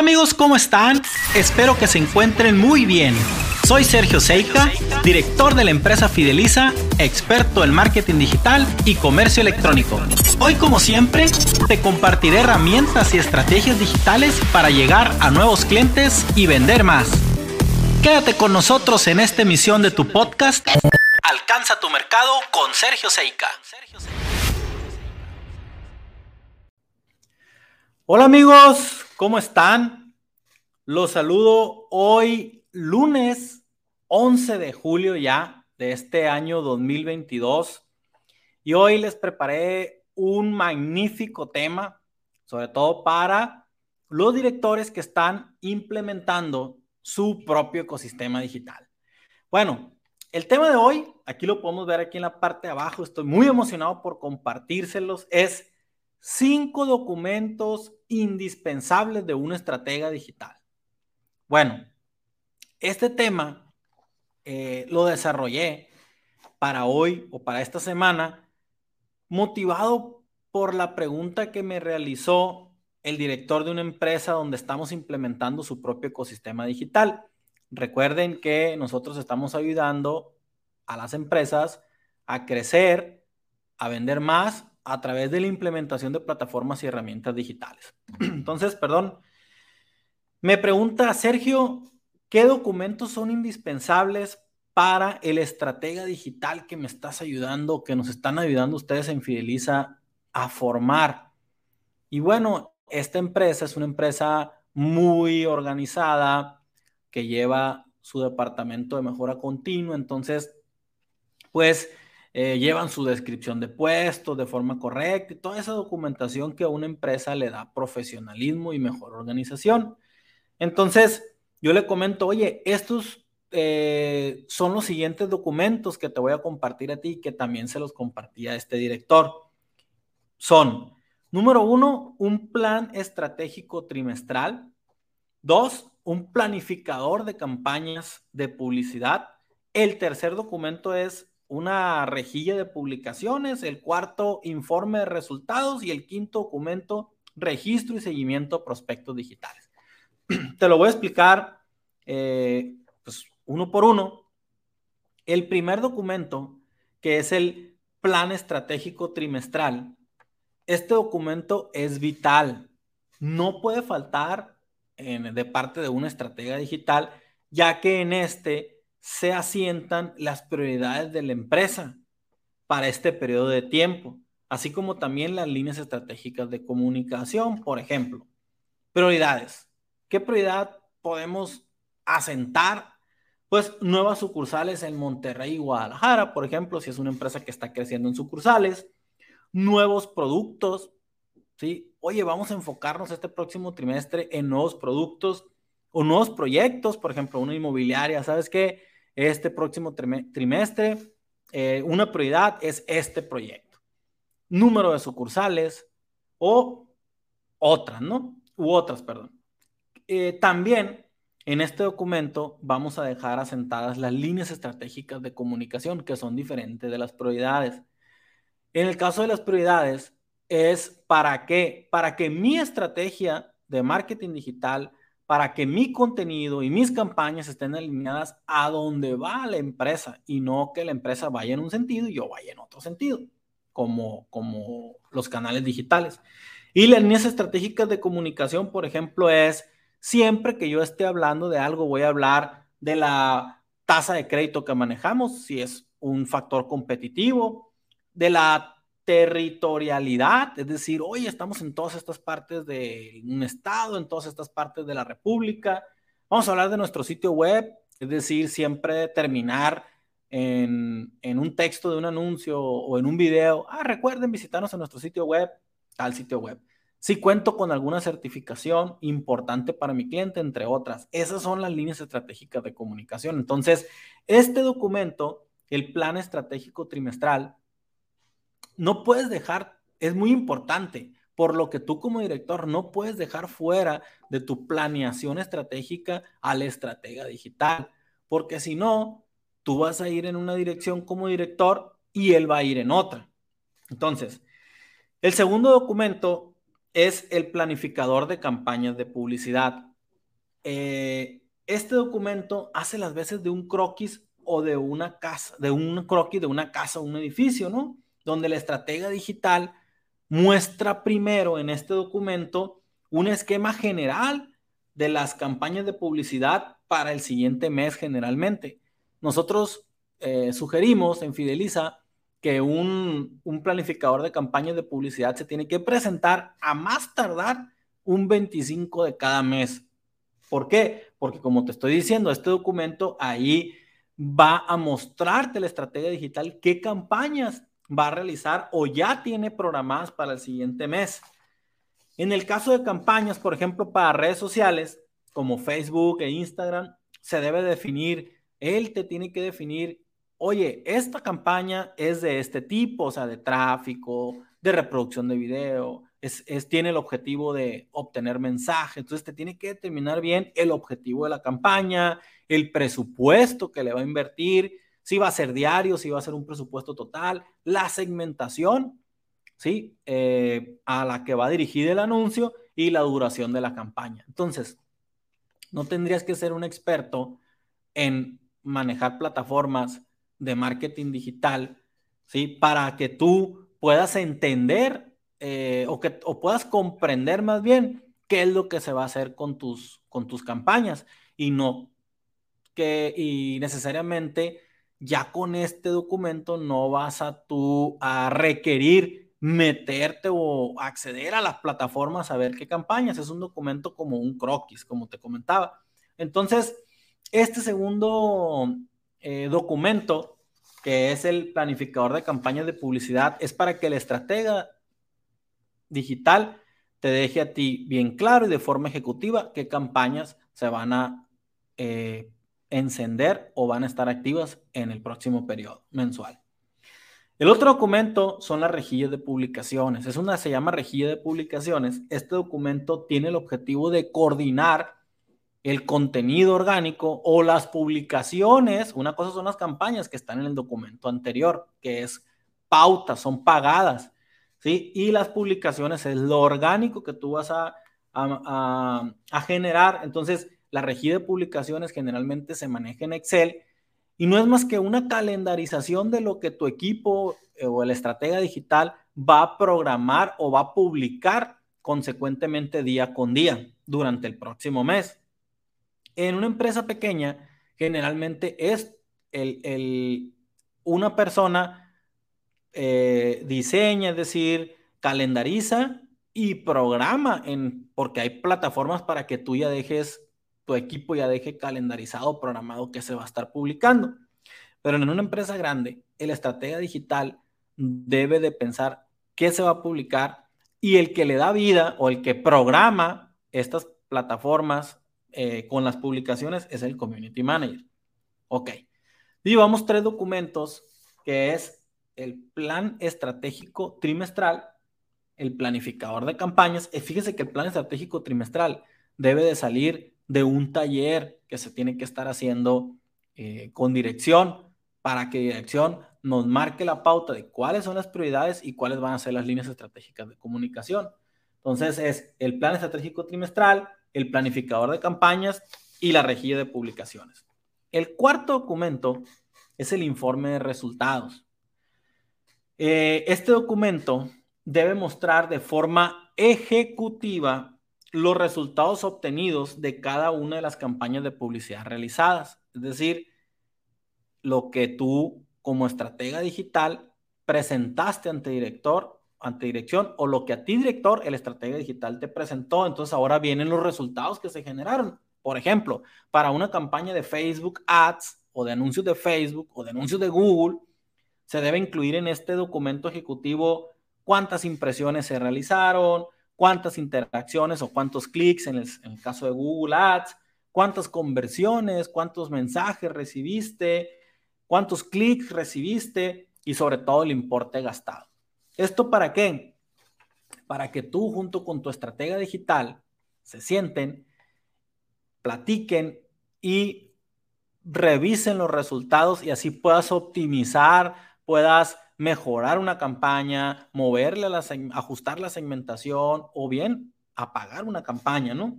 Hola amigos, ¿cómo están? Espero que se encuentren muy bien. Soy Sergio Seika, director de la empresa Fideliza, experto en marketing digital y comercio electrónico. Hoy como siempre, te compartiré herramientas y estrategias digitales para llegar a nuevos clientes y vender más. Quédate con nosotros en esta emisión de tu podcast. Alcanza tu mercado con Sergio Seika. Hola amigos, ¿cómo están? Los saludo hoy lunes 11 de julio ya de este año 2022 y hoy les preparé un magnífico tema, sobre todo para los directores que están implementando su propio ecosistema digital. Bueno, el tema de hoy, aquí lo podemos ver aquí en la parte de abajo, estoy muy emocionado por compartírselos, es cinco documentos indispensables de una estratega digital. Bueno, este tema eh, lo desarrollé para hoy o para esta semana, motivado por la pregunta que me realizó el director de una empresa donde estamos implementando su propio ecosistema digital. Recuerden que nosotros estamos ayudando a las empresas a crecer, a vender más a través de la implementación de plataformas y herramientas digitales. Entonces, perdón, me pregunta Sergio, ¿qué documentos son indispensables para el estratega digital que me estás ayudando, que nos están ayudando ustedes en Fideliza a formar? Y bueno, esta empresa es una empresa muy organizada que lleva su departamento de mejora continua, entonces, pues eh, llevan su descripción de puestos de forma correcta y toda esa documentación que a una empresa le da profesionalismo y mejor organización. Entonces, yo le comento, oye, estos eh, son los siguientes documentos que te voy a compartir a ti, que también se los compartí a este director. Son, número uno, un plan estratégico trimestral. Dos, un planificador de campañas de publicidad. El tercer documento es una rejilla de publicaciones, el cuarto informe de resultados y el quinto documento registro y seguimiento de prospectos digitales. Te lo voy a explicar eh, pues, uno por uno. El primer documento, que es el plan estratégico trimestral, este documento es vital. No puede faltar de parte de una estrategia digital, ya que en este se asientan las prioridades de la empresa para este periodo de tiempo, así como también las líneas estratégicas de comunicación, por ejemplo. Prioridades. ¿Qué prioridad podemos asentar? Pues nuevas sucursales en Monterrey y Guadalajara, por ejemplo, si es una empresa que está creciendo en sucursales, nuevos productos, ¿sí? Oye, vamos a enfocarnos este próximo trimestre en nuevos productos o nuevos proyectos, por ejemplo, una inmobiliaria, ¿sabes qué? Este próximo trimestre, eh, una prioridad es este proyecto. Número de sucursales o otras, ¿no? U otras, perdón. Eh, también en este documento vamos a dejar asentadas las líneas estratégicas de comunicación que son diferentes de las prioridades. En el caso de las prioridades es para qué? Para que mi estrategia de marketing digital para que mi contenido y mis campañas estén alineadas a donde va la empresa y no que la empresa vaya en un sentido y yo vaya en otro sentido, como, como los canales digitales. Y las líneas estratégicas de comunicación, por ejemplo, es siempre que yo esté hablando de algo, voy a hablar de la tasa de crédito que manejamos, si es un factor competitivo, de la territorialidad, es decir, hoy estamos en todas estas partes de un estado, en todas estas partes de la república. Vamos a hablar de nuestro sitio web, es decir, siempre terminar en, un texto de un anuncio o en un video. Ah, recuerden visitarnos en nuestro sitio web, tal sitio web. Si cuento con alguna certificación importante para mi cliente, entre otras. Esas son las líneas estratégicas de comunicación. Entonces, este documento, el plan estratégico trimestral, no puedes dejar, es muy importante, por lo que tú como director no puedes dejar fuera de tu planeación estratégica al estratega digital, porque si no, tú vas a ir en una dirección como director y él va a ir en otra. Entonces, el segundo documento es el planificador de campañas de publicidad. eh, este documento hace las veces de un croquis o de una casa, de un croquis de una casa un edificio, ¿no? Donde la estratega digital muestra primero en este documento un esquema general de las campañas de publicidad para el siguiente mes generalmente. Nosotros eh, sugerimos en Fideliza que un, un, planificador de campañas de publicidad se tiene que presentar a más tardar un 25 de cada mes. ¿Por qué? Porque como te estoy diciendo, este documento ahí va a mostrarte la estrategia digital, qué campañas va a realizar o ya tiene programadas para el siguiente mes. En el caso de campañas, por ejemplo, para redes sociales como Facebook e Instagram, se debe definir, él te tiene que definir oye, esta campaña es de este tipo, o sea, de tráfico, de reproducción de video, es, tiene el objetivo de obtener mensajes, entonces te tiene que determinar bien el objetivo de la campaña, el presupuesto que le va a invertir, si va a ser diario, si va a ser un presupuesto total, la segmentación, ¿sí? Eh, a la que va dirigido el anuncio y la duración de la campaña. Entonces, no tendrías que ser un experto en manejar plataformas de marketing digital, ¿sí? Para que tú puedas entender eh, o, que, o puedas comprender más bien qué es lo que se va a hacer con tus, con tus campañas y no que y necesariamente ya con este documento no vas a tú a requerir meterte o acceder a las plataformas a ver qué campañas. Es un documento como un croquis, como te comentaba. Entonces, este segundo eh, documento, que es el planificador de campañas de publicidad, es para que el estratega digital te deje a ti bien claro y de forma ejecutiva qué campañas se van a eh, encender o van a estar activas en el próximo periodo mensual. El otro documento son las rejillas de publicaciones. Es una, se llama rejilla de publicaciones. Este documento tiene el objetivo de coordinar el contenido orgánico o las publicaciones, una cosa son las campañas que están en el documento anterior, que es pautas, son pagadas, ¿sí? Y las publicaciones es lo orgánico que tú vas a, a, generar. Entonces, la regida de publicaciones generalmente se maneja en Excel y no es más que una calendarización de lo que tu equipo eh, o el estratega digital va a programar o va a publicar consecuentemente día con día durante el próximo mes. En una empresa pequeña, generalmente es el, una persona eh, diseña, es decir, calendariza y programa, en, porque hay plataformas para que tú ya dejes, tu equipo ya deje calendarizado, programado que se va a estar publicando. Pero en una empresa grande, el estratega digital debe de pensar qué se va a publicar y el que le da vida o el que programa estas plataformas eh, con las publicaciones es el Community Manager. Ok. Llevamos tres documentos que es el plan estratégico trimestral, el planificador de campañas. Y fíjese que el plan estratégico trimestral debe de salir de un taller que se tiene que estar haciendo eh, con dirección para que dirección nos marque la pauta de cuáles son las prioridades y cuáles van a ser las líneas estratégicas de comunicación. Entonces es el plan estratégico trimestral, el planificador de campañas y la rejilla de publicaciones. El cuarto documento es el informe de resultados. Eh, este documento debe mostrar de forma ejecutiva los resultados obtenidos de cada una de las campañas de publicidad realizadas. Es decir, lo que tú como estratega digital presentaste ante director ante dirección o lo que a ti, director, el estratega digital te presentó. Entonces ahora vienen los resultados que se generaron. Por ejemplo, para una campaña de Facebook Ads o de anuncios de Facebook o de anuncios de Google, se debe incluir en este documento ejecutivo cuántas impresiones se realizaron, cuántas interacciones o cuántos clics en el, caso de Google Ads, cuántas conversiones, cuántos mensajes recibiste, cuántos clics recibiste y sobre todo el importe gastado. ¿Esto para qué? Para que tú junto con tu estratega digital se sienten, platiquen y revisen los resultados y así puedas optimizar, puedas mejorar una campaña, moverle, la, ajustar la segmentación o bien apagar una campaña, ¿no?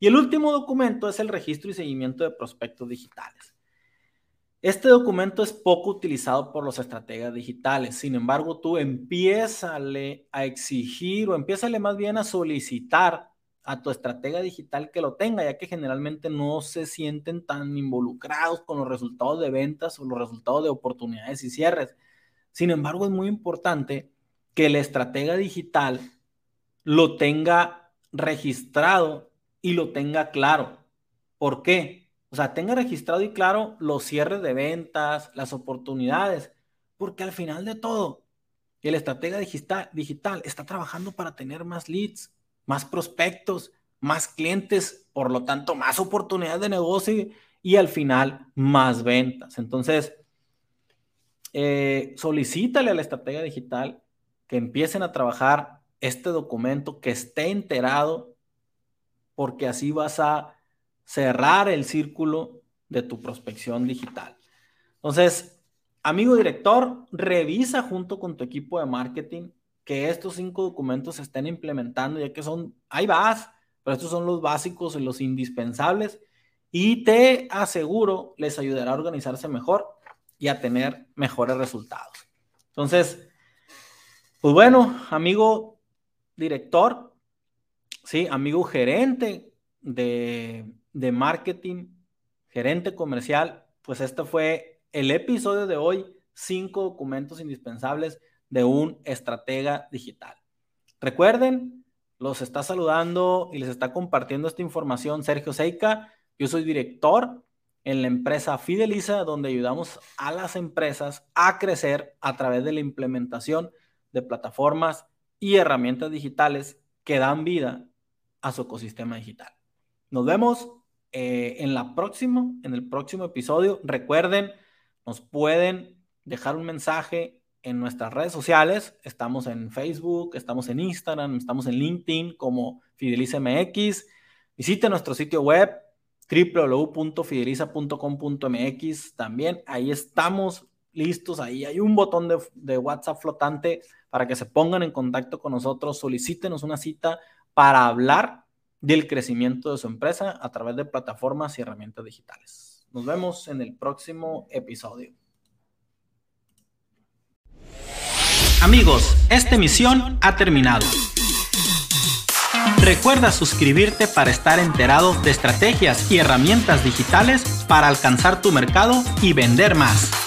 Y el último documento es el registro y seguimiento de prospectos digitales. Este documento es poco utilizado por los estrategas digitales. Sin embargo, tú empiézale a exigir o empiézale más bien a solicitar a tu estratega digital que lo tenga, ya que generalmente no se sienten tan involucrados con los resultados de ventas o los resultados de oportunidades y cierres. Sin embargo, es muy importante que el estratega digital lo tenga registrado y lo tenga claro. ¿Por qué? O sea, tenga registrado y claro los cierres de ventas, las oportunidades, porque al final de todo, el estratega digital, digital está trabajando para tener más leads, más prospectos, más clientes, por lo tanto, más oportunidades de negocio y, al final más ventas. Entonces, eh, solicítale a la estratega digital que empiecen a trabajar este documento, que esté enterado, porque así vas a cerrar el círculo de tu prospección digital. Entonces, amigo director, revisa junto con tu equipo de marketing que estos cinco documentos se estén implementando, ya que son, ahí vas, pero estos son los básicos y los indispensables y te aseguro les ayudará a organizarse mejor y a tener mejores resultados. Entonces, pues bueno, amigo director, sí, amigo gerente de, de marketing, gerente comercial, pues este fue el episodio de hoy, cinco documentos indispensables de un estratega digital. Recuerden, los está saludando y les está compartiendo esta información Sergio Seika. Yo soy director en la empresa Fideliza, donde ayudamos a las empresas a crecer a través de la implementación de plataformas y herramientas digitales que dan vida a su ecosistema digital. Nos vemos eh, en la próxima, en el próximo episodio. Recuerden, nos pueden dejar un mensaje en nuestras redes sociales. Estamos en Facebook, estamos en Instagram, estamos en LinkedIn como FidelizMX. Visite nuestro sitio web www.fideliza.com.mx. También ahí estamos listos. Ahí hay un botón de, de, WhatsApp flotante para que se pongan en contacto con nosotros. Solicítenos una cita para hablar del crecimiento de su empresa a través de plataformas y herramientas digitales. Nos vemos en el próximo episodio. Amigos, esta emisión ha terminado. Recuerda suscribirte para estar enterado de estrategias y herramientas digitales para alcanzar tu mercado y vender más.